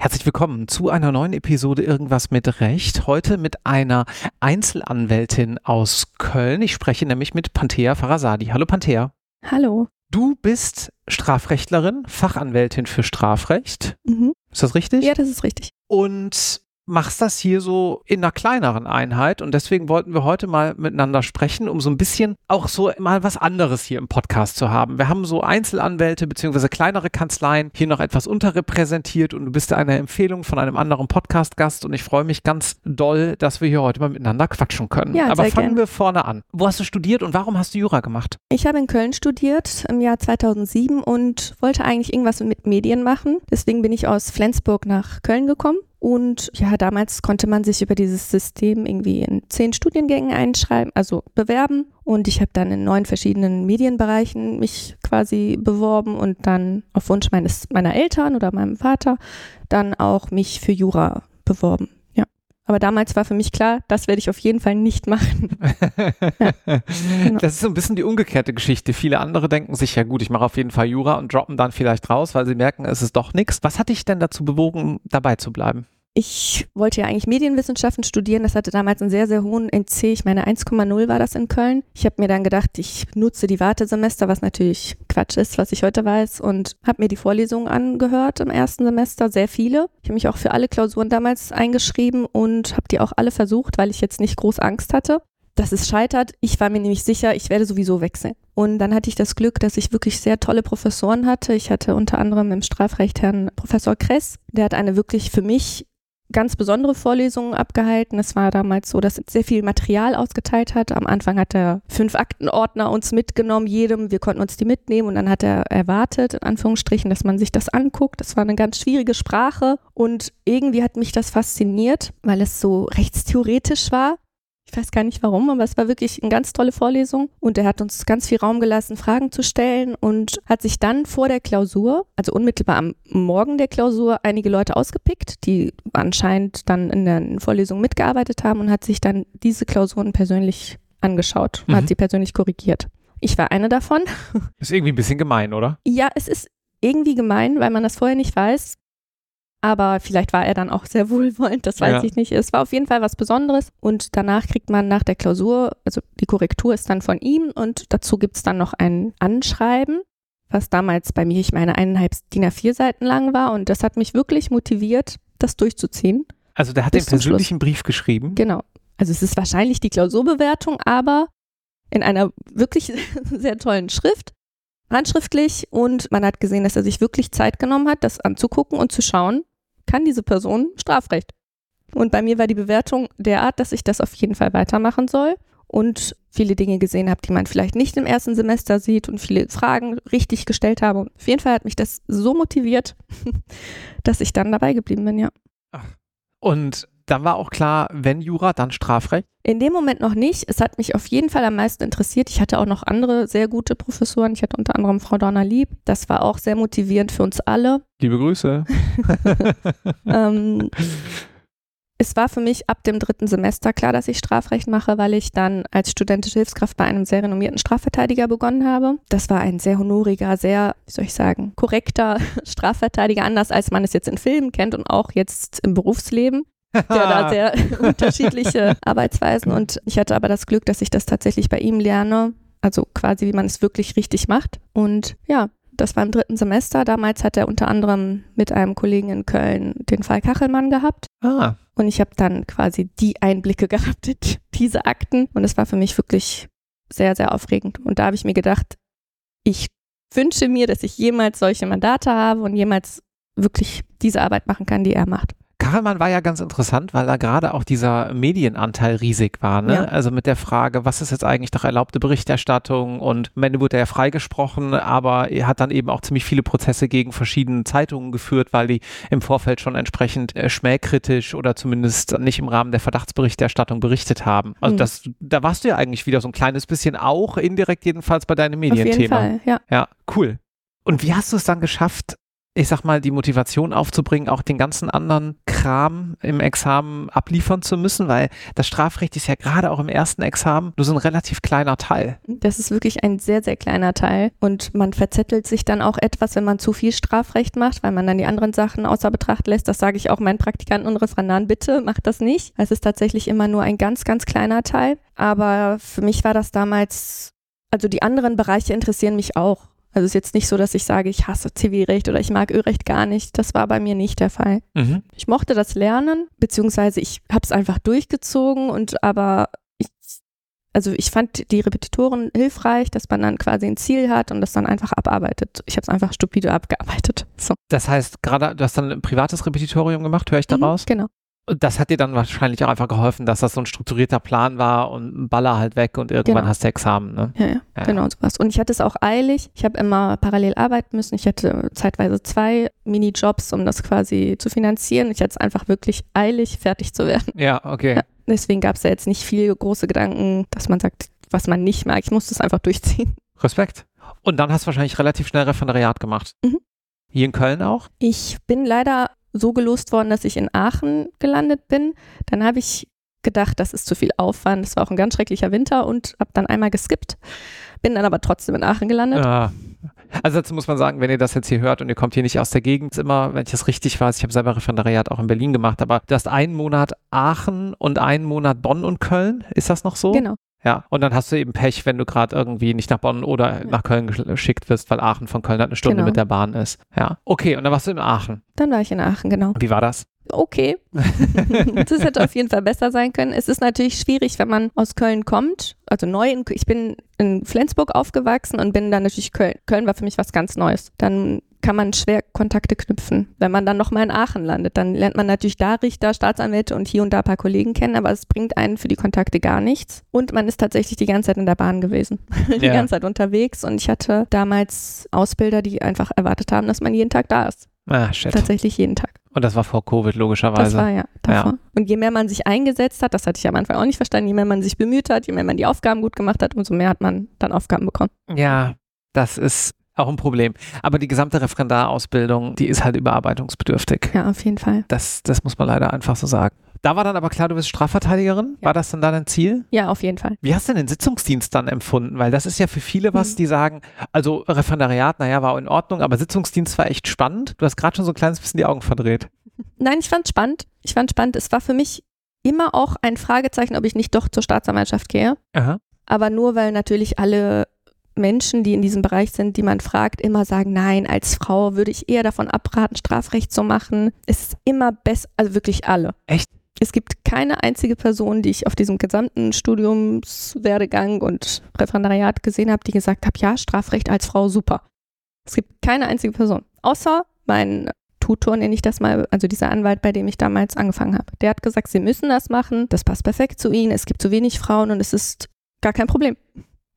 Herzlich willkommen zu einer neuen Episode Irgendwas mit Recht. Heute mit einer Einzelanwältin aus Köln. Ich spreche nämlich mit Panthea Farasadi. Hallo Panthea. Hallo. Du bist Strafrechtlerin, Fachanwältin für Strafrecht. Mhm. Ist das richtig? Ja, das ist richtig. Und machst das hier so in einer kleineren Einheit und deswegen wollten wir heute mal miteinander sprechen, um so ein bisschen auch so mal was anderes hier im Podcast zu haben. Wir haben so Einzelanwälte beziehungsweise kleinere Kanzleien hier noch etwas unterrepräsentiert und du bist eine Empfehlung von einem anderen Podcast-Gast und ich freue mich ganz doll, dass wir hier heute mal miteinander quatschen können. Ja, Aber fangen gern. wir vorne an. Wo hast du studiert und warum hast du Jura gemacht? Ich habe in Köln studiert im Jahr 2007 und wollte eigentlich irgendwas mit Medien machen. Deswegen bin ich aus Flensburg nach Köln gekommen. Und ja, damals konnte man sich über dieses System irgendwie in zehn Studiengängen einschreiben, also bewerben. Und ich habe dann in neun verschiedenen Medienbereichen mich quasi beworben und dann auf Wunsch meines, meiner Eltern oder meinem Vater dann auch mich für Jura beworben. Ja. Aber damals war für mich klar, das werde ich auf jeden Fall nicht machen. genau. Das ist so ein bisschen die umgekehrte Geschichte. Viele andere denken sich, ja gut, ich mache auf jeden Fall Jura und droppen dann vielleicht raus, weil sie merken, es ist doch nichts. Was hat dich denn dazu bewogen, dabei zu bleiben? Ich wollte ja eigentlich Medienwissenschaften studieren. Das hatte damals einen sehr, sehr hohen NC. Ich meine, 1,0 war das in Köln. Ich habe mir dann gedacht, ich nutze die Wartesemester, was natürlich Quatsch ist, was ich heute weiß, und habe mir die Vorlesungen angehört im ersten Semester, sehr viele. Ich habe mich auch für alle Klausuren damals eingeschrieben und habe die auch alle versucht, weil ich jetzt nicht groß Angst hatte dass es scheitert. Ich war mir nämlich sicher, ich werde sowieso wechseln. Und dann hatte ich das Glück, dass ich wirklich sehr tolle Professoren hatte. Ich hatte unter anderem im Strafrecht Herrn Professor Kress. Der hat eine wirklich für mich ganz besondere Vorlesung abgehalten. Es war damals so, dass er sehr viel Material ausgeteilt hat. Am Anfang hat er fünf Aktenordner uns mitgenommen, jedem. Wir konnten uns die mitnehmen und dann hat er erwartet, in Anführungsstrichen, dass man sich das anguckt. Das war eine ganz schwierige Sprache und irgendwie hat mich das fasziniert, weil es so rechtstheoretisch war. Ich weiß gar nicht warum, aber es war wirklich eine ganz tolle Vorlesung und er hat uns ganz viel Raum gelassen, Fragen zu stellen und hat sich dann vor der Klausur, also unmittelbar am Morgen der Klausur, einige Leute ausgepickt, die anscheinend dann in der Vorlesung mitgearbeitet haben und hat sich dann diese Klausuren persönlich angeschaut und Mhm. hat sie persönlich korrigiert. Ich war eine davon. Ist irgendwie ein bisschen gemein, oder? Ja, es ist irgendwie gemein, weil man das vorher nicht weiß. Aber vielleicht war er dann auch sehr wohlwollend, das weiß Ja. ich nicht. Es war auf jeden Fall was Besonderes. Und danach kriegt man nach der Klausur, also die Korrektur ist dann von ihm und dazu gibt es dann noch ein Anschreiben, was damals bei mir, ich meine, eineinhalb DIN A4 Seiten lang war. Und das hat mich wirklich motiviert, das durchzuziehen. Also der hat den persönlichen Brief geschrieben. Genau. Also es ist wahrscheinlich die Klausurbewertung, aber in einer wirklich sehr tollen Schrift, handschriftlich und man hat gesehen, dass er sich wirklich Zeit genommen hat, das anzugucken und zu schauen, kann diese Person Strafrecht. Und bei mir war die Bewertung derart, dass ich das auf jeden Fall weitermachen soll und viele Dinge gesehen habe, die man vielleicht nicht im ersten Semester sieht und viele Fragen richtig gestellt habe. Und auf jeden Fall hat mich das so motiviert, dass ich dann dabei geblieben bin, ja. Und dann war auch klar, wenn Jura, dann Strafrecht. In dem Moment noch nicht. Es hat mich auf jeden Fall am meisten interessiert. Ich hatte auch noch andere sehr gute Professoren. Ich hatte unter anderem Frau Donner-Lieb. Das war auch sehr motivierend für uns alle. Liebe Grüße. ähm, es war für mich ab dem dritten Semester klar, dass ich Strafrecht mache, weil ich dann als studentische Hilfskraft bei einem sehr renommierten Strafverteidiger begonnen habe. Das war ein sehr honoriger, sehr, wie soll ich sagen, korrekter Strafverteidiger, anders als man es jetzt in Filmen kennt und auch jetzt im Berufsleben der da sehr unterschiedliche Arbeitsweisen und ich hatte aber das Glück, dass ich das tatsächlich bei ihm lerne, also quasi wie man es wirklich richtig macht. Und ja, das war im dritten Semester. Damals hat er unter anderem mit einem Kollegen in Köln den Fall Kachelmann gehabt. Ah, und ich habe dann quasi die Einblicke gehabt in diese Akten. Und es war für mich wirklich sehr, sehr aufregend. Und da habe ich mir gedacht, ich wünsche mir, dass ich jemals solche Mandate habe und jemals wirklich diese Arbeit machen kann, die er macht. Kachelmann war ja ganz interessant, weil da gerade auch dieser Medienanteil riesig war. Ne? Ja. Also mit der Frage, was ist jetzt eigentlich doch erlaubte Berichterstattung? Und am Ende wurde er ja freigesprochen, aber er hat dann eben auch ziemlich viele Prozesse gegen verschiedene Zeitungen geführt, weil die im Vorfeld schon entsprechend äh, schmähkritisch oder zumindest nicht im Rahmen der Verdachtsberichterstattung berichtet haben. Also Mhm. das, da warst du ja eigentlich wieder so ein kleines bisschen auch, indirekt jedenfalls bei deinem Auf jeden Medienthema. Fall, ja. Ja, cool. Und wie hast du es dann geschafft, ich sag mal, die Motivation aufzubringen, auch den ganzen anderen Kram im Examen abliefern zu müssen, weil das Strafrecht ist ja gerade auch im ersten Examen nur so ein relativ kleiner Teil. Das ist wirklich ein sehr, sehr kleiner Teil und man verzettelt sich dann auch etwas, wenn man zu viel Strafrecht macht, weil man dann die anderen Sachen außer Betracht lässt. Das sage ich auch meinen Praktikanten und Referendaren, bitte macht das nicht. Es ist tatsächlich immer nur ein ganz, ganz kleiner Teil, aber für mich war das damals, also die anderen Bereiche interessieren mich auch. Also es ist jetzt nicht so, dass ich sage, ich hasse Zivilrecht oder ich mag Ölrecht gar nicht. Das war bei mir nicht der Fall. Mhm. Ich mochte das Lernen, beziehungsweise ich habe es einfach durchgezogen und aber ich, also ich fand die Repetitoren hilfreich, dass man dann quasi ein Ziel hat und das dann einfach abarbeitet. Ich habe es einfach stupide abgearbeitet. So. Das heißt, gerade du hast dann ein privates Repetitorium gemacht, höre ich daraus? Mhm, genau. Das hat dir dann wahrscheinlich auch einfach geholfen, dass das so ein strukturierter Plan war und ein Baller halt weg und irgendwann Genau. hast du Examen, ne? Ja, ja, Ja. genau sowas. Und ich hatte es auch eilig. Ich habe immer parallel arbeiten müssen. Ich hatte zeitweise zwei Minijobs, um das quasi zu finanzieren. Ich hatte es einfach wirklich eilig, fertig zu werden. Ja, okay. Ja. Deswegen gab es da jetzt nicht viel große Gedanken, dass man sagt, was man nicht mag. Ich musste es einfach durchziehen. Respekt. Und dann hast du wahrscheinlich relativ schnell Referendariat gemacht. Mhm. Hier in Köln auch? Ich bin leider so gelost worden, dass ich in Aachen gelandet bin. Dann habe ich gedacht, das ist zu viel Aufwand. Es war auch ein ganz schrecklicher Winter und habe dann einmal geskippt. Bin dann aber trotzdem in Aachen gelandet. Ja. Also dazu muss man sagen, wenn ihr das jetzt hier hört und ihr kommt hier nicht aus der Gegend, immer, wenn ich das richtig weiß, ich habe selber Referendariat auch in Berlin gemacht, aber du hast einen Monat Aachen und einen Monat Bonn und Köln. Ist das noch so? Genau. Ja, und dann hast du eben Pech, wenn du gerade irgendwie nicht nach Bonn oder nach Köln geschickt wirst, weil Aachen von Köln halt eine Stunde Genau. mit der Bahn ist. Ja. Okay, und dann warst du in Aachen. Dann war ich in Aachen, genau. Wie war das? okay. das hätte auf jeden Fall besser sein können. Es ist natürlich schwierig, wenn man aus Köln kommt, also neu. In, ich bin in Flensburg aufgewachsen und bin dann natürlich Köln. Köln war für mich was ganz Neues. Dann kann man schwer Kontakte knüpfen. Wenn man dann nochmal in Aachen landet, dann lernt man natürlich da Richter, Staatsanwälte und hier und da ein paar Kollegen kennen, aber es bringt einen für die Kontakte gar nichts. Und man ist tatsächlich die ganze Zeit in der Bahn gewesen, die Ja. ganze Zeit unterwegs. Und ich hatte damals Ausbilder, die einfach erwartet haben, dass man jeden Tag da ist. Ah, shit. Tatsächlich jeden Tag. Und das war vor Covid, Das logischerweise. war ja davor. Und je mehr man sich eingesetzt hat, das hatte ich am Anfang auch nicht verstanden, je mehr man sich bemüht hat, je mehr man die Aufgaben gut gemacht hat, umso mehr hat man dann Aufgaben bekommen. Ja, das ist auch ein Problem. Aber die gesamte Referendarausbildung, die ist halt überarbeitungsbedürftig. Ja, auf jeden Fall. Das, das muss man leider einfach so sagen. Da war dann aber klar, du bist Strafverteidigerin. Ja. War das dann dein Ziel? Ja, auf jeden Fall. Wie hast du denn den Sitzungsdienst dann empfunden? Weil das ist ja für viele was, Mhm. die sagen, also Referendariat, naja, war in Ordnung, aber Sitzungsdienst war echt spannend. Du hast gerade schon so ein kleines bisschen die Augen verdreht. Nein, ich fand spannend. Ich fand spannend. Es war für mich immer auch ein Fragezeichen, ob ich nicht doch zur Staatsanwaltschaft gehe. Aha. Aber nur weil natürlich alle Menschen, die in diesem Bereich sind, die man fragt, immer sagen, nein, als Frau würde ich eher davon abraten, Strafrecht zu machen. Es ist immer besser, also wirklich alle. Echt? Es gibt keine einzige Person, die ich auf diesem gesamten Studiumswerdegang und Referendariat gesehen habe, die gesagt hat, ja, Strafrecht als Frau super. Es gibt keine einzige Person. Außer mein Tutor, nenne ich das mal, also dieser Anwalt, bei dem ich damals angefangen habe. Der hat gesagt, sie müssen das machen, das passt perfekt zu ihnen, es gibt zu wenig Frauen und es ist gar kein Problem.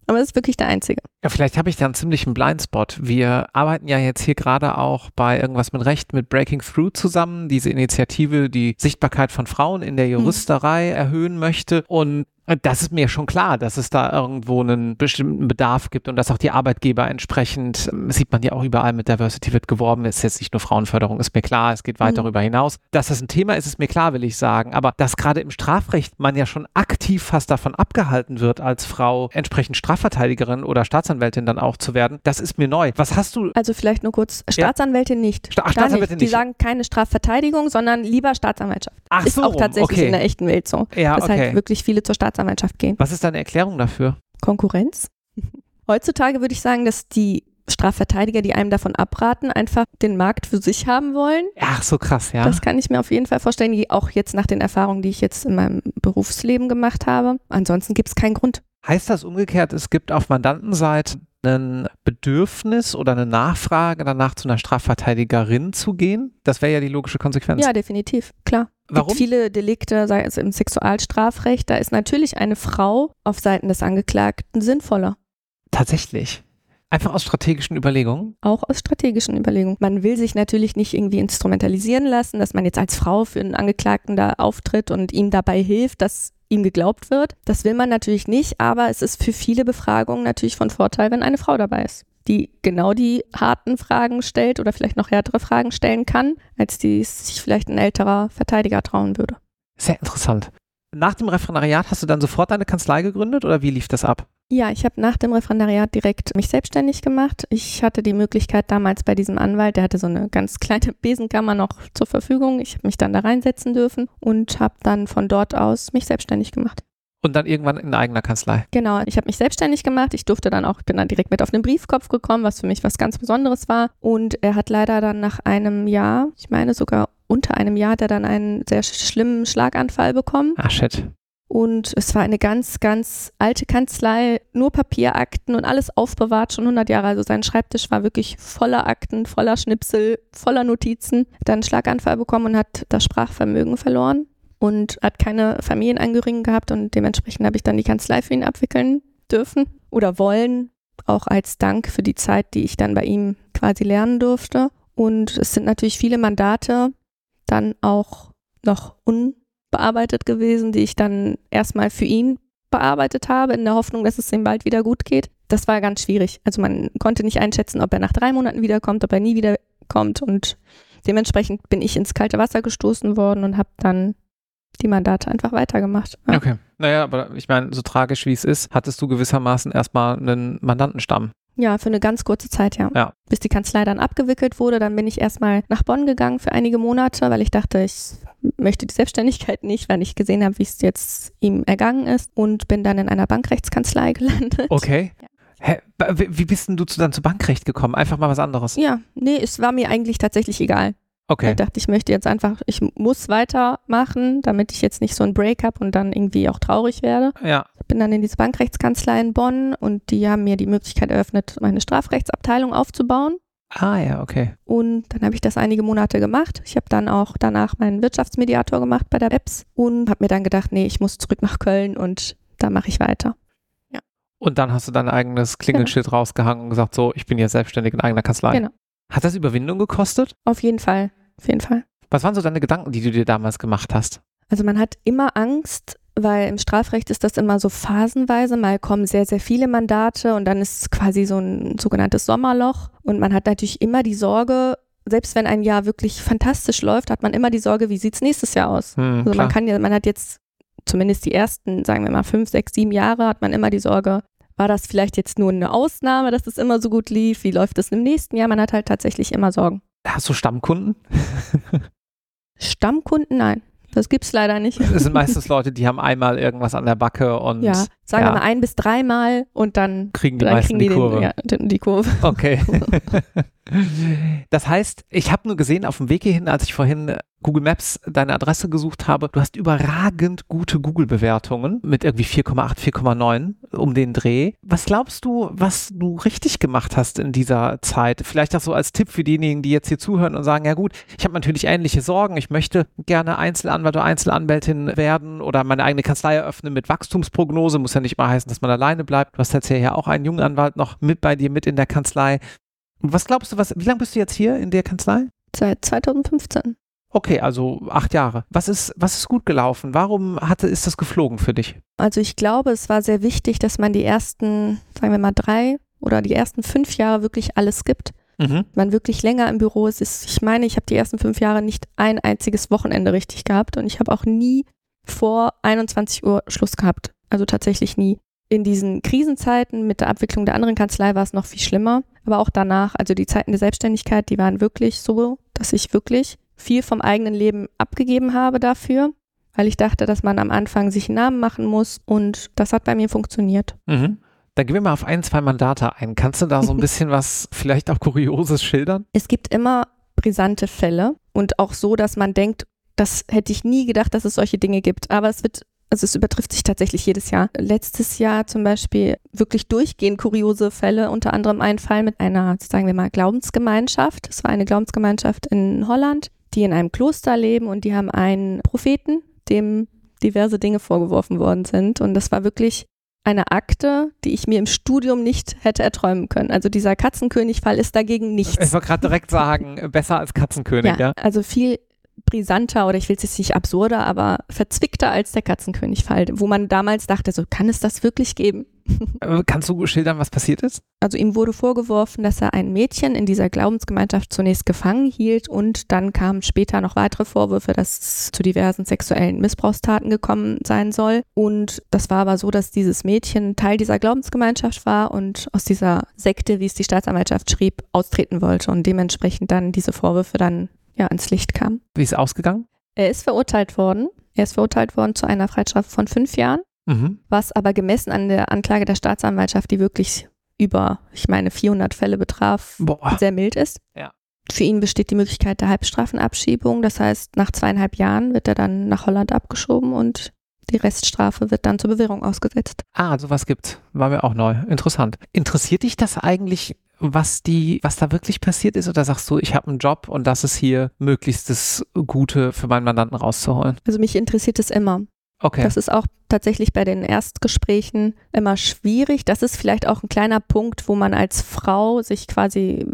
Aber es ist wirklich der einzige. Ja, vielleicht habe ich da einen ziemlichen Blindspot. Wir arbeiten ja jetzt hier gerade auch bei irgendwas mit Recht mit Breaking Through zusammen, diese Initiative, die Sichtbarkeit von Frauen in der Juristerei erhöhen möchte. Und das ist mir schon klar, dass es da irgendwo einen bestimmten Bedarf gibt und dass auch die Arbeitgeber entsprechend, ähm, sieht man ja auch überall mit Diversity wird geworben, ist jetzt nicht nur Frauenförderung, ist mir klar, es geht weit Mhm. darüber hinaus. Dass das ein Thema ist, ist mir klar, will ich sagen. Aber dass gerade im Strafrecht man ja schon aktiv fast davon abgehalten wird, als Frau entsprechend Strafverteidigerin oder Staatsanwältin dann auch zu werden, das ist mir neu. Was hast du? Also vielleicht nur kurz, Staatsanwältin nicht. Sta- Staatsanwältin Die nicht. sagen keine Strafverteidigung, sondern lieber Staatsanwaltschaft. Ach ist so, auch tatsächlich okay. in der echten Welt so. Ja, dass okay. halt wirklich viele zur Staatsanwaltschaft gehen. Was ist deine Erklärung dafür? Konkurrenz. Heutzutage würde ich sagen, dass die Strafverteidiger, die einem davon abraten, einfach den Markt für sich haben wollen. Ach, so krass, ja. Das kann ich mir auf jeden Fall vorstellen, auch jetzt nach den Erfahrungen, die ich jetzt in meinem Berufsleben gemacht habe. Ansonsten gibt es keinen Grund. Heißt das umgekehrt, es gibt auf Mandantenseite ein Bedürfnis oder eine Nachfrage danach, zu einer Strafverteidigerin zu gehen? Das wäre ja die logische Konsequenz. Ja, definitiv, klar. Warum? gibt viele Delikte, sei es im Sexualstrafrecht, da ist natürlich eine Frau auf Seiten des Angeklagten sinnvoller. Tatsächlich. Einfach aus strategischen Überlegungen. Auch aus strategischen Überlegungen. Man will sich natürlich nicht irgendwie instrumentalisieren lassen, dass man jetzt als Frau für einen Angeklagten da auftritt und ihm dabei hilft, dass ihm geglaubt wird. Das will man natürlich nicht, aber es ist für viele Befragungen natürlich von Vorteil, wenn eine Frau dabei ist. die genau die harten Fragen stellt oder vielleicht noch härtere Fragen stellen kann, als die sich vielleicht ein älterer Verteidiger trauen würde. Sehr interessant. Nach dem Referendariat hast du dann sofort deine Kanzlei gegründet oder wie lief das ab? Ja, ich habe nach dem Referendariat direkt mich selbstständig gemacht. Ich hatte die Möglichkeit damals bei diesem Anwalt, der hatte so eine ganz kleine Besenkammer noch zur Verfügung. Ich habe mich dann da reinsetzen dürfen und habe dann von dort aus mich selbstständig gemacht. Und dann irgendwann in eigener Kanzlei. Genau, ich habe mich selbstständig gemacht. Ich durfte dann auch, bin dann direkt mit auf den Briefkopf gekommen, was für mich was ganz Besonderes war. Und er hat leider dann nach einem Jahr, ich meine sogar unter einem Jahr, hat er dann einen sehr schlimmen Schlaganfall bekommen. Ah, shit. Und es war eine ganz, ganz alte Kanzlei, nur Papierakten und alles aufbewahrt, schon 100 Jahre. Also sein Schreibtisch war wirklich voller Akten, voller Schnipsel, voller Notizen. Dann einen Schlaganfall bekommen und hat das Sprachvermögen verloren und hat keine Familienangehörigen gehabt und dementsprechend habe ich dann die Kanzlei für ihn abwickeln dürfen oder wollen, auch als Dank für die Zeit, die ich dann bei ihm quasi lernen durfte. Und es sind natürlich viele Mandate dann auch noch unbearbeitet gewesen, die ich dann erstmal für ihn bearbeitet habe, in der Hoffnung, dass es ihm bald wieder gut geht. Das war ganz schwierig. Also man konnte nicht einschätzen, ob er nach drei Monaten wiederkommt, ob er nie wiederkommt. Und dementsprechend bin ich ins kalte Wasser gestoßen worden und habe dann die Mandate einfach weitergemacht. Ja. Okay. Naja, aber ich meine, so tragisch wie es ist, hattest du gewissermaßen erstmal einen Mandantenstamm. Ja, für eine ganz kurze Zeit, ja. ja. Bis die Kanzlei dann abgewickelt wurde, dann bin ich erstmal nach Bonn gegangen für einige Monate, weil ich dachte, ich möchte die Selbstständigkeit nicht, weil ich gesehen habe, wie es jetzt ihm ergangen ist und bin dann in einer Bankrechtskanzlei gelandet. Okay. Ja. Hä, wie bist denn du dann zu Bankrecht gekommen? Einfach mal was anderes? Ja, nee, es war mir eigentlich tatsächlich egal. Okay. Ich dachte, ich möchte jetzt einfach, ich muss weitermachen, damit ich jetzt nicht so ein Break habe und dann irgendwie auch traurig werde. Ja. Ich bin dann in diese Bankrechtskanzlei in Bonn und die haben mir die Möglichkeit eröffnet, meine Strafrechtsabteilung aufzubauen. Ah ja, okay. Und dann habe ich das einige Monate gemacht. Ich habe dann auch danach meinen Wirtschaftsmediator gemacht bei der BEPS und habe mir dann gedacht, nee, ich muss zurück nach Köln und da mache ich weiter. Ja. Und dann hast du dein eigenes Klingelschild genau. rausgehangen und gesagt, so, ich bin jetzt selbstständig in eigener Kanzlei. Genau. Hat das Überwindung gekostet? Auf jeden Fall, auf jeden Fall. Was waren so deine Gedanken, die du dir damals gemacht hast? Also man hat immer Angst, weil im Strafrecht ist das immer so phasenweise. Mal kommen sehr, sehr viele Mandate und dann ist es quasi so ein sogenanntes Sommerloch. Und man hat natürlich immer die Sorge, selbst wenn ein Jahr wirklich fantastisch läuft, hat man immer die Sorge, wie sieht es nächstes Jahr aus? Hm, also klar. man kann ja, man hat jetzt zumindest die ersten, sagen wir mal, fünf, sechs, sieben Jahre, hat man immer die Sorge, war das vielleicht jetzt nur eine Ausnahme, dass es immer so gut lief? Wie läuft es im nächsten Jahr? Man hat halt tatsächlich immer Sorgen. Hast du Stammkunden? Stammkunden, nein. Das gibt's leider nicht. Das sind meistens Leute, die haben einmal irgendwas an der Backe und ja, sagen ja. wir mal ein bis dreimal und dann kriegen die dann meisten kriegen die, die, Kurve. Den, ja, die Kurve. Okay. das heißt, ich habe nur gesehen auf dem Weg hierhin, als ich vorhin Google Maps deine Adresse gesucht habe, du hast überragend gute Google-Bewertungen mit irgendwie 4,8, 4,9 um den Dreh. Was glaubst du, was du richtig gemacht hast in dieser Zeit? Vielleicht auch so als Tipp für diejenigen, die jetzt hier zuhören und sagen, ja gut, ich habe natürlich ähnliche Sorgen, ich möchte gerne Einzelanwalt oder Einzelanwältin werden oder meine eigene Kanzlei eröffnen mit Wachstumsprognose, muss ja nicht mal heißen, dass man alleine bleibt. Du hast jetzt ja auch einen jungen Anwalt noch mit bei dir mit in der Kanzlei. Was glaubst du, was, wie lange bist du jetzt hier in der Kanzlei? Seit 2015. Okay, also acht Jahre. Was ist, was ist gut gelaufen? Warum hatte, ist das geflogen für dich? Also ich glaube, es war sehr wichtig, dass man die ersten, sagen wir mal, drei oder die ersten fünf Jahre wirklich alles gibt. Mhm. Man wirklich länger im Büro ist. Ich meine, ich habe die ersten fünf Jahre nicht ein einziges Wochenende richtig gehabt und ich habe auch nie vor 21 Uhr Schluss gehabt. Also tatsächlich nie. In diesen Krisenzeiten mit der Abwicklung der anderen Kanzlei war es noch viel schlimmer. Aber auch danach, also die Zeiten der Selbstständigkeit, die waren wirklich so, dass ich wirklich viel vom eigenen Leben abgegeben habe dafür, weil ich dachte, dass man am Anfang sich einen Namen machen muss und das hat bei mir funktioniert. Mhm. Dann gehen wir mal auf ein, zwei Mandate ein. Kannst du da so ein bisschen was, vielleicht auch Kurioses schildern? Es gibt immer brisante Fälle und auch so, dass man denkt, das hätte ich nie gedacht, dass es solche Dinge gibt. Aber es wird, also es übertrifft sich tatsächlich jedes Jahr. Letztes Jahr zum Beispiel wirklich durchgehend kuriose Fälle, unter anderem ein Fall mit einer, sagen wir mal, Glaubensgemeinschaft. Es war eine Glaubensgemeinschaft in Holland, die in einem Kloster leben und die haben einen Propheten, dem diverse Dinge vorgeworfen worden sind. Und das war wirklich eine Akte, die ich mir im Studium nicht hätte erträumen können. Also dieser Katzenkönig-Fall ist dagegen nichts. Ich wollte gerade direkt sagen, besser als Katzenkönig, ja. ja. Also viel brisanter oder ich will es jetzt nicht absurder, aber verzwickter als der Katzenkönig-Fall, wo man damals dachte, so kann es das wirklich geben? Äh, Kannst du schildern, was passiert ist? Also ihm wurde vorgeworfen, dass er ein Mädchen in dieser Glaubensgemeinschaft zunächst gefangen hielt und dann kamen später noch weitere Vorwürfe, dass es zu diversen sexuellen Missbrauchstaten gekommen sein soll. Und das war aber so, dass dieses Mädchen Teil dieser Glaubensgemeinschaft war und aus dieser Sekte, wie es die Staatsanwaltschaft schrieb, austreten wollte und dementsprechend dann diese Vorwürfe dann ja ans Licht kamen. Wie ist es ausgegangen? Er ist verurteilt worden. Er ist verurteilt worden zu einer Freiheitsstrafe von fünf Jahren Mhm. was aber gemessen an der Anklage der Staatsanwaltschaft, die wirklich über, ich meine, 400 Fälle betraf, Boah. sehr mild ist. Ja. Für ihn besteht die Möglichkeit der Halbstrafenabschiebung. Das heißt, nach zweieinhalb Jahren wird er dann nach Holland abgeschoben und die Reststrafe wird dann zur Bewährung ausgesetzt. Ah, sowas gibt's. War mir auch neu. Interessant. Interessiert dich das eigentlich, was die, was da wirklich passiert ist? Oder sagst du, ich habe einen Job und das ist hier möglichst das Gute für meinen Mandanten rauszuholen? Also mich interessiert es immer. Okay. Das ist auch tatsächlich bei den Erstgesprächen immer schwierig. Das ist vielleicht auch ein kleiner Punkt, wo man als Frau sich quasi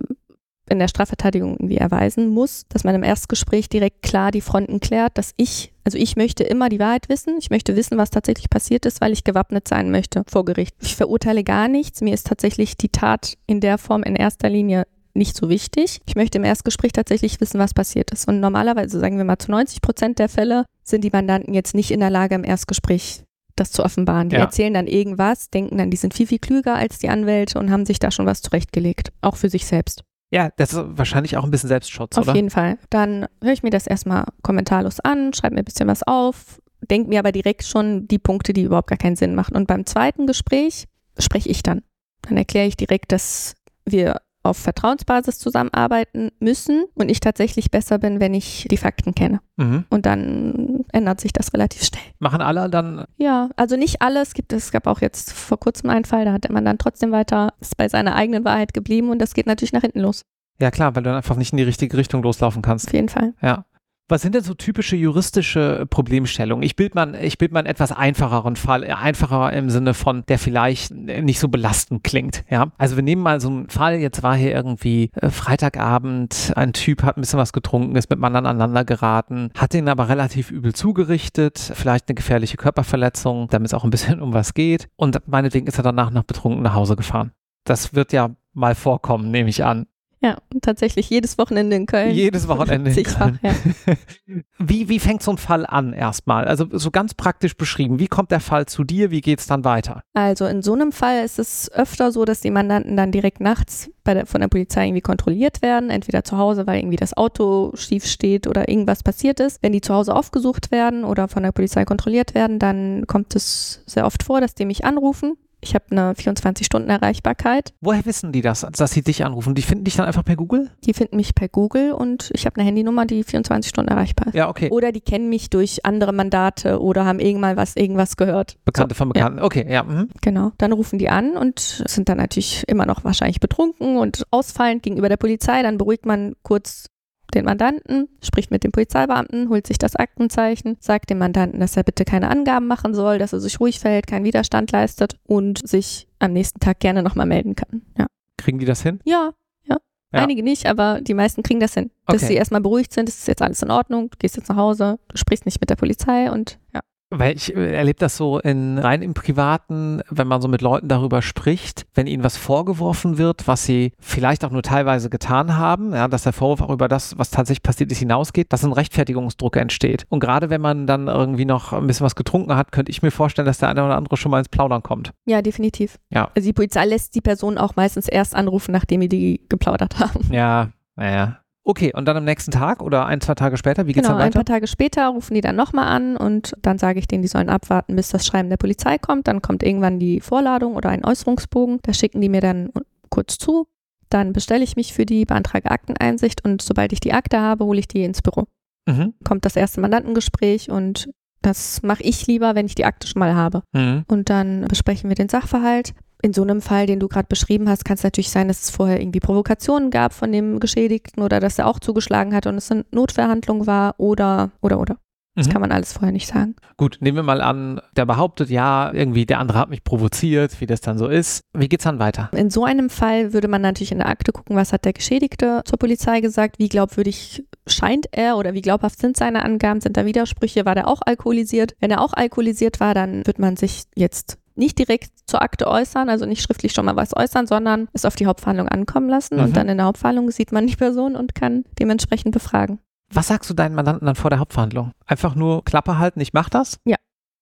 in der Strafverteidigung irgendwie erweisen muss, dass man im Erstgespräch direkt klar die Fronten klärt, dass ich, also ich möchte immer die Wahrheit wissen. Ich möchte wissen, was tatsächlich passiert ist, weil ich gewappnet sein möchte vor Gericht. Ich verurteile gar nichts. Mir ist tatsächlich die Tat in der Form in erster Linie nicht so wichtig. Ich möchte im Erstgespräch tatsächlich wissen, was passiert ist. Und normalerweise, sagen wir mal, zu 90 Prozent der Fälle sind die Mandanten jetzt nicht in der Lage, im Erstgespräch das zu offenbaren. Die Ja. erzählen dann irgendwas, denken dann, die sind viel, viel klüger als die Anwälte und haben sich da schon was zurechtgelegt. Auch für sich selbst. ja, das ist wahrscheinlich auch ein bisschen Selbstschutz, Auf oder? jeden Fall. Dann höre ich mir das erstmal kommentarlos an, schreibe mir ein bisschen was auf, denke mir aber direkt schon die Punkte, die überhaupt gar keinen Sinn machen. Und beim zweiten Gespräch spreche ich dann. Dann erkläre ich direkt, dass wir auf Vertrauensbasis zusammenarbeiten müssen und ich tatsächlich besser bin, wenn ich die Fakten kenne. Mhm. Und dann ändert sich das relativ schnell. Machen alle dann, Ja, also nicht alles. Gibt, es gab auch jetzt vor kurzem einen Fall, da hat man dann trotzdem weiter, ist bei seiner eigenen Wahrheit geblieben und das geht natürlich nach hinten los. ja klar, weil du dann einfach nicht in die richtige Richtung loslaufen kannst. Auf jeden Fall. Ja. Was sind denn so typische juristische Problemstellungen? Ich bild mal, ich bild mal einen etwas einfacheren Fall, äh, einfacher im Sinne von, der vielleicht nicht so belastend klingt. Ja, also wir nehmen mal so einen Fall. Jetzt war hier irgendwie äh, Freitagabend, ein Typ hat ein bisschen was getrunken, ist mit anderen aneinander geraten, hat ihn aber relativ übel zugerichtet, vielleicht eine gefährliche Körperverletzung, damit es auch ein bisschen um was geht. Und meinetwegen ist er danach noch betrunken nach Hause gefahren. Das wird ja mal vorkommen, nehme ich an. Ja, tatsächlich jedes Wochenende in Köln. Jedes Wochenende in Köln. ja. Wie, wie fängt so ein Fall an erstmal? Also so ganz praktisch beschrieben. Wie kommt der Fall zu dir? Wie geht es dann weiter? Also in so einem Fall ist es öfter so, dass die Mandanten dann direkt nachts bei der, von der Polizei irgendwie kontrolliert werden, entweder zu Hause, weil irgendwie das Auto schief steht oder irgendwas passiert ist. Wenn die zu Hause aufgesucht werden oder von der Polizei kontrolliert werden, dann kommt es sehr oft vor, dass die mich anrufen. Ich habe eine 24-Stunden-Erreichbarkeit. Woher wissen die das, dass sie dich anrufen? Die finden dich dann einfach per Google? Die finden mich per Google und ich habe eine Handynummer, die 24 Stunden erreichbar ist. Ja, okay. Oder die kennen mich durch andere Mandate oder haben irgendwann was, irgendwas gehört. Bekannte So, von Bekannten. Okay, ja. Mhm. Genau. Dann rufen die an und sind dann natürlich immer noch wahrscheinlich betrunken und ausfallend gegenüber der Polizei. Dann beruhigt man kurz den Mandanten, spricht mit dem Polizeibeamten, holt sich das Aktenzeichen, sagt dem Mandanten, dass er bitte keine Angaben machen soll, dass er sich ruhig verhält, keinen Widerstand leistet und sich am nächsten Tag gerne nochmal melden kann. Ja. Kriegen die das hin? Ja, ja. Ja. Einige nicht, aber die meisten kriegen das hin. Dass Okay. sie erstmal beruhigt sind, es ist jetzt alles in Ordnung, du gehst jetzt nach Hause, du sprichst nicht mit der Polizei und ja. Weil ich äh, erlebe das so in, rein im Privaten, wenn man so mit Leuten darüber spricht, wenn ihnen was vorgeworfen wird, was sie vielleicht auch nur teilweise getan haben, ja, dass der Vorwurf auch über das, was tatsächlich passiert ist, hinausgeht, dass ein Rechtfertigungsdruck entsteht. Und gerade wenn man dann irgendwie noch ein bisschen was getrunken hat, könnte ich mir vorstellen, dass der eine oder andere schon mal ins Plaudern kommt. Ja, definitiv. Ja. Also die Polizei lässt die Person auch meistens erst anrufen, nachdem die geplaudert haben. Ja, naja. Okay, und dann am nächsten Tag oder ein, zwei Tage später, wie geht's Genau, dann ein weiter? paar Tage später rufen die dann nochmal an und dann sage ich denen, die sollen abwarten, bis das Schreiben der Polizei kommt. Dann kommt irgendwann die Vorladung oder ein Äußerungsbogen. Da schicken die mir dann kurz zu. Dann bestelle ich mich für die, beantrage Akteneinsicht und sobald ich die Akte habe, hole ich die ins Büro. Mhm. Kommt das erste Mandantengespräch und das mache ich lieber, wenn ich die Akte schon mal habe. Mhm. Und dann besprechen wir den Sachverhalt. In so einem Fall, den du gerade beschrieben hast, kann es natürlich sein, dass es vorher irgendwie Provokationen gab von dem Geschädigten oder dass er auch zugeschlagen hat und es eine Notverhandlung war oder, oder, oder. Das Mhm. kann man alles vorher nicht sagen. Gut, nehmen wir mal an, der behauptet, ja, irgendwie der andere hat mich provoziert, wie das dann so ist. Wie geht's dann weiter? In so einem Fall würde man natürlich in der Akte gucken, was hat der Geschädigte zur Polizei gesagt, wie glaubwürdig scheint er oder wie glaubhaft sind seine Angaben, sind da Widersprüche, war der auch alkoholisiert? Wenn er auch alkoholisiert war, dann wird man sich jetzt nicht direkt zur Akte äußern, also nicht schriftlich schon mal was äußern, sondern es auf die Hauptverhandlung ankommen lassen Mhm. und dann in der Hauptverhandlung sieht man die Person und kann dementsprechend befragen. Was sagst du deinen Mandanten dann vor der Hauptverhandlung? Einfach nur Klappe halten, ich mach das? Ja.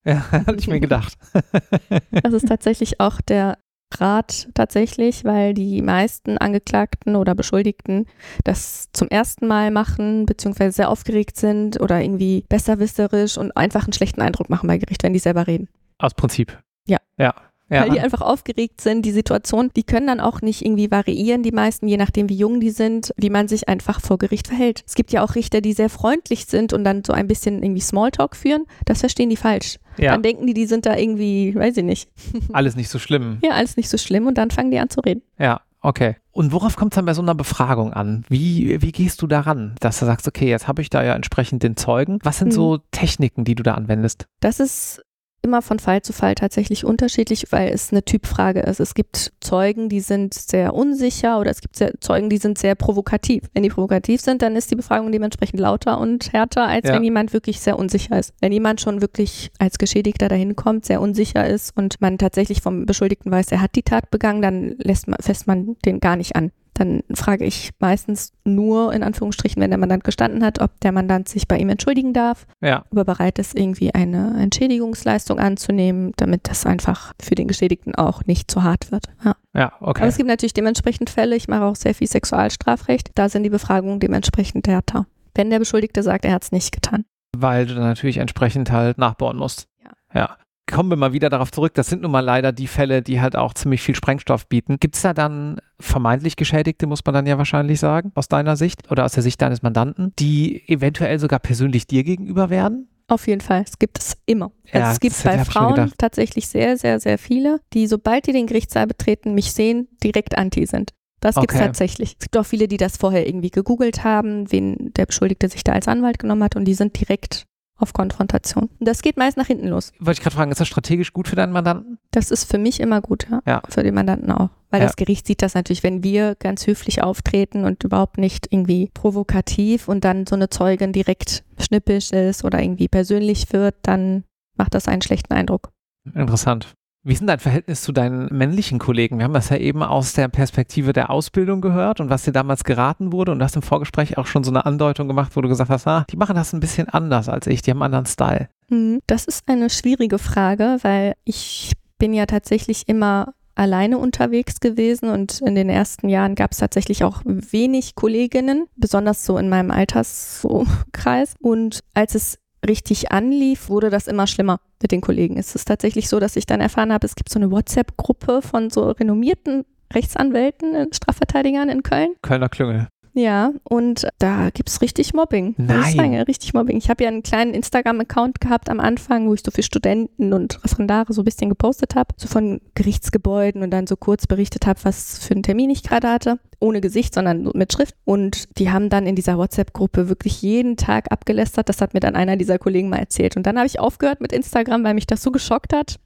Ja, hatte ich mir gedacht. Das ist tatsächlich auch der Rat tatsächlich, weil die meisten Angeklagten oder Beschuldigten das zum ersten Mal machen, beziehungsweise sehr aufgeregt sind oder irgendwie besserwisserisch und einfach einen schlechten Eindruck machen bei Gericht, wenn die selber reden. Aus Prinzip. Ja. Ja. ja. Weil die einfach aufgeregt sind, die Situation, die können dann auch nicht irgendwie variieren, die meisten, je nachdem wie jung die sind, wie man sich einfach vor Gericht verhält. Es gibt ja auch Richter, die sehr freundlich sind und dann so ein bisschen irgendwie Smalltalk führen. Das verstehen die falsch. ja. Dann denken die, die sind da irgendwie, weiß ich nicht, Alles nicht so schlimm. ja, alles nicht so schlimm und dann fangen die an zu reden. Ja, okay. Und worauf kommt es dann bei so einer Befragung an? Wie, wie gehst du daran, dass du sagst, okay, jetzt habe ich da ja entsprechend den Zeugen. Was sind Mhm. so Techniken, die du da anwendest? Das ist immer von Fall zu Fall tatsächlich unterschiedlich, weil es eine Typfrage ist. Es gibt Zeugen, die sind sehr unsicher oder es gibt sehr, Zeugen, die sind sehr provokativ. Wenn die provokativ sind, dann ist die Befragung dementsprechend lauter und härter, als Ja. wenn jemand wirklich sehr unsicher ist. Wenn jemand schon wirklich als Geschädigter dahin kommt, sehr unsicher ist und man tatsächlich vom Beschuldigten weiß, er hat die Tat begangen, dann lässt man, fässt man den gar nicht an. Dann frage ich meistens nur, in Anführungsstrichen, wenn der Mandant gestanden hat, ob der Mandant sich bei ihm entschuldigen darf Ja, aber bereit ist, irgendwie eine Entschädigungsleistung anzunehmen, damit das einfach für den Geschädigten auch nicht zu hart wird. Ja. ja, Aber okay. es gibt natürlich dementsprechend Fälle, ich mache auch sehr viel Sexualstrafrecht, da sind die Befragungen dementsprechend härter. Wenn der Beschuldigte sagt, er hat es nicht getan. Weil du dann natürlich entsprechend halt nachbauen musst. Ja. Ja. Kommen wir mal wieder darauf zurück. Das sind nun mal leider die Fälle, die halt auch ziemlich viel Sprengstoff bieten. Gibt es da dann vermeintlich Geschädigte, muss man dann ja wahrscheinlich sagen, aus deiner Sicht oder aus der Sicht deines Mandanten, die eventuell sogar persönlich dir gegenüber werden? Auf jeden Fall, es gibt es immer. Also Ja, es gibt bei Frauen tatsächlich sehr, sehr, sehr viele, die sobald die den Gerichtssaal betreten, mich sehen, direkt anti sind. Das gibt es Okay. tatsächlich. Es gibt auch viele, die das vorher irgendwie gegoogelt haben, wen der Beschuldigte sich da als Anwalt genommen hat und die sind direkt auf Konfrontation. Und das geht meist nach hinten los. Wollte ich gerade fragen, ist das strategisch gut für deinen Mandanten? Das ist für mich immer gut, ja. Ja. Für den Mandanten auch. Weil Ja. das Gericht sieht das natürlich, wenn wir ganz höflich auftreten und überhaupt nicht irgendwie provokativ und dann so eine Zeugin direkt schnippisch ist oder irgendwie persönlich wird, dann macht das einen schlechten Eindruck. Interessant. Wie ist denn dein Verhältnis zu deinen männlichen Kollegen? Wir haben das ja eben aus der Perspektive der Ausbildung gehört und was dir damals geraten wurde. Und du hast im Vorgespräch auch schon so eine Andeutung gemacht, wo du gesagt hast, ah, die machen das ein bisschen anders als ich, die haben einen anderen Style. Mhm. Das ist eine schwierige Frage, weil ich bin ja tatsächlich immer alleine unterwegs gewesen und in den ersten Jahren gab es tatsächlich auch wenig Kolleginnen, besonders so in meinem Alterskreis. Und als es richtig anlief, wurde das immer schlimmer mit den Kollegen. Es ist tatsächlich so, dass ich dann erfahren habe, es gibt so eine WhatsApp-Gruppe von so renommierten Rechtsanwälten, äh, Strafverteidigern in Köln. Kölner Klüngel. Ja, und da gibt's richtig Mobbing. Nein. Ich sagen, richtig Mobbing. Ich habe ja einen kleinen Instagram-Account gehabt am Anfang, wo ich so für Studenten und Referendare so ein bisschen gepostet habe, so von Gerichtsgebäuden und dann so kurz berichtet habe, was für einen Termin ich gerade hatte. Ohne Gesicht, sondern mit Schrift. Und die haben dann in dieser WhatsApp-Gruppe wirklich jeden Tag abgelästert. Das hat mir dann einer dieser Kollegen mal erzählt. Und dann habe ich aufgehört mit Instagram, weil mich das so geschockt hat.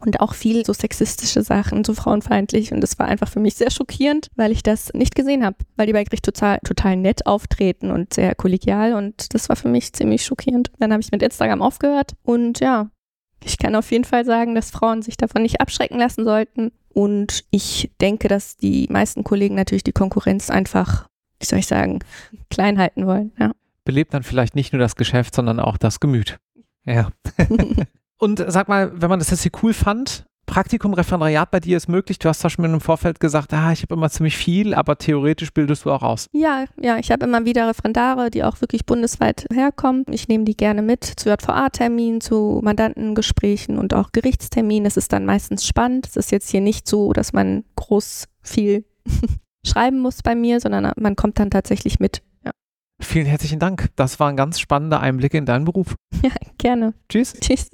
Und auch viel so sexistische Sachen, so frauenfeindlich. Und das war einfach für mich sehr schockierend, weil ich das nicht gesehen habe. Weil die bei Gericht total, total nett auftreten und sehr kollegial. Und das war für mich ziemlich schockierend. Dann habe ich mit Instagram aufgehört. Und ja, ich kann auf jeden Fall sagen, dass Frauen sich davon nicht abschrecken lassen sollten. Und ich denke, dass die meisten Kollegen natürlich die Konkurrenz einfach, wie soll ich sagen, klein halten wollen. Ja. Belebt dann vielleicht nicht nur das Geschäft, sondern auch das Gemüt. Ja. Und sag mal, wenn man das jetzt hier cool fand, Praktikum, Referendariat bei dir ist möglich. Du hast zwar schon im Vorfeld gesagt, ah, ich habe immer ziemlich viel, aber theoretisch bildest du auch aus. Ja, ja, ich habe immer wieder Referendare, die auch wirklich bundesweit herkommen. Ich nehme die gerne mit zu JVA-Terminen, zu Mandantengesprächen und auch Gerichtsterminen. Es ist dann meistens spannend. Es ist jetzt hier nicht so, dass man groß viel schreiben muss bei mir, sondern man kommt dann tatsächlich mit. Ja, Vielen herzlichen Dank. Das waren ganz spannende Einblicke in deinen Beruf. ja gerne. Tschüss. Tschüss.